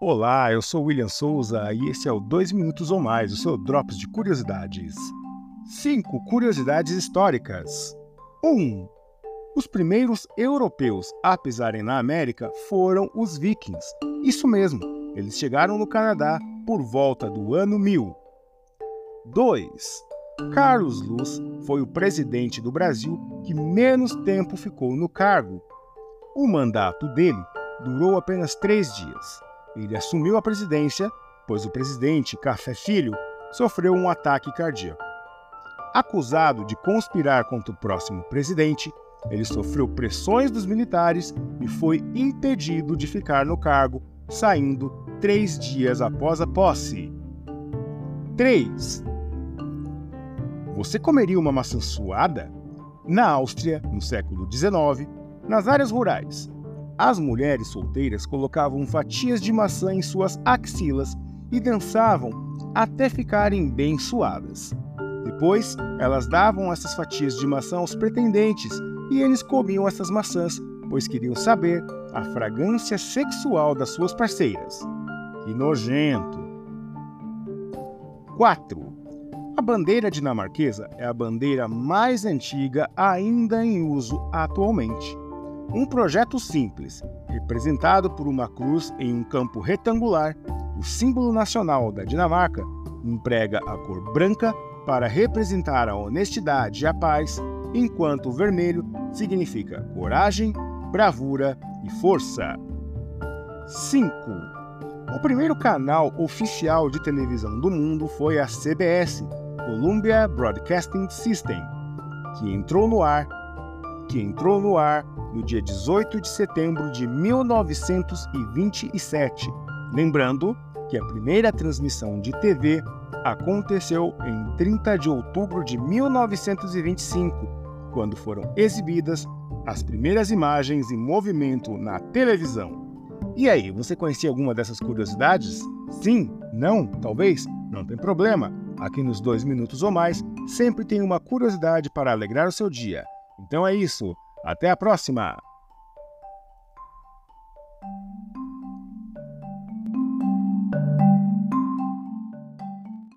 Olá, eu sou William Souza e esse é o 2 Minutos ou Mais, o seu Drops de Curiosidades. 5 Curiosidades Históricas 1. Um, os primeiros europeus a pisarem na América foram os vikings. Isso mesmo, eles chegaram no Canadá por volta do ano 1000. 2. Carlos Luz foi o presidente do Brasil que menos tempo ficou no cargo. O mandato dele durou apenas três dias. Ele assumiu a presidência, pois o presidente Café Filho sofreu um ataque cardíaco. Acusado de conspirar contra o próximo presidente, ele sofreu pressões dos militares e foi impedido de ficar no cargo, saindo três dias após a posse. 3. Você comeria uma maçã suada? Na Áustria, no século XIX, nas áreas rurais, as mulheres solteiras colocavam fatias de maçã em suas axilas e dançavam até ficarem bem suadas. Depois, elas davam essas fatias de maçã aos pretendentes e eles comiam essas maçãs, pois queriam saber a fragrância sexual das suas parceiras. Que nojento! 4. A bandeira dinamarquesa é a bandeira mais antiga ainda em uso atualmente. Um projeto simples, representado por uma cruz em um campo retangular, o símbolo nacional da Dinamarca emprega a cor branca para representar a honestidade e a paz, enquanto o vermelho significa coragem, bravura e força. 5. O primeiro canal oficial de televisão do mundo foi a CBS, Columbia Broadcasting System, que entrou no ar, que entrou no ar no dia 18 de setembro de 1927. Lembrando que a primeira transmissão de TV aconteceu em 30 de outubro de 1925, quando foram exibidas as primeiras imagens em movimento na televisão. E aí, você conhecia alguma dessas curiosidades? Sim? Não? Talvez? Não tem problema. Aqui nos dois minutos ou mais, sempre tem uma curiosidade para alegrar o seu dia. Então é isso. Até a próxima!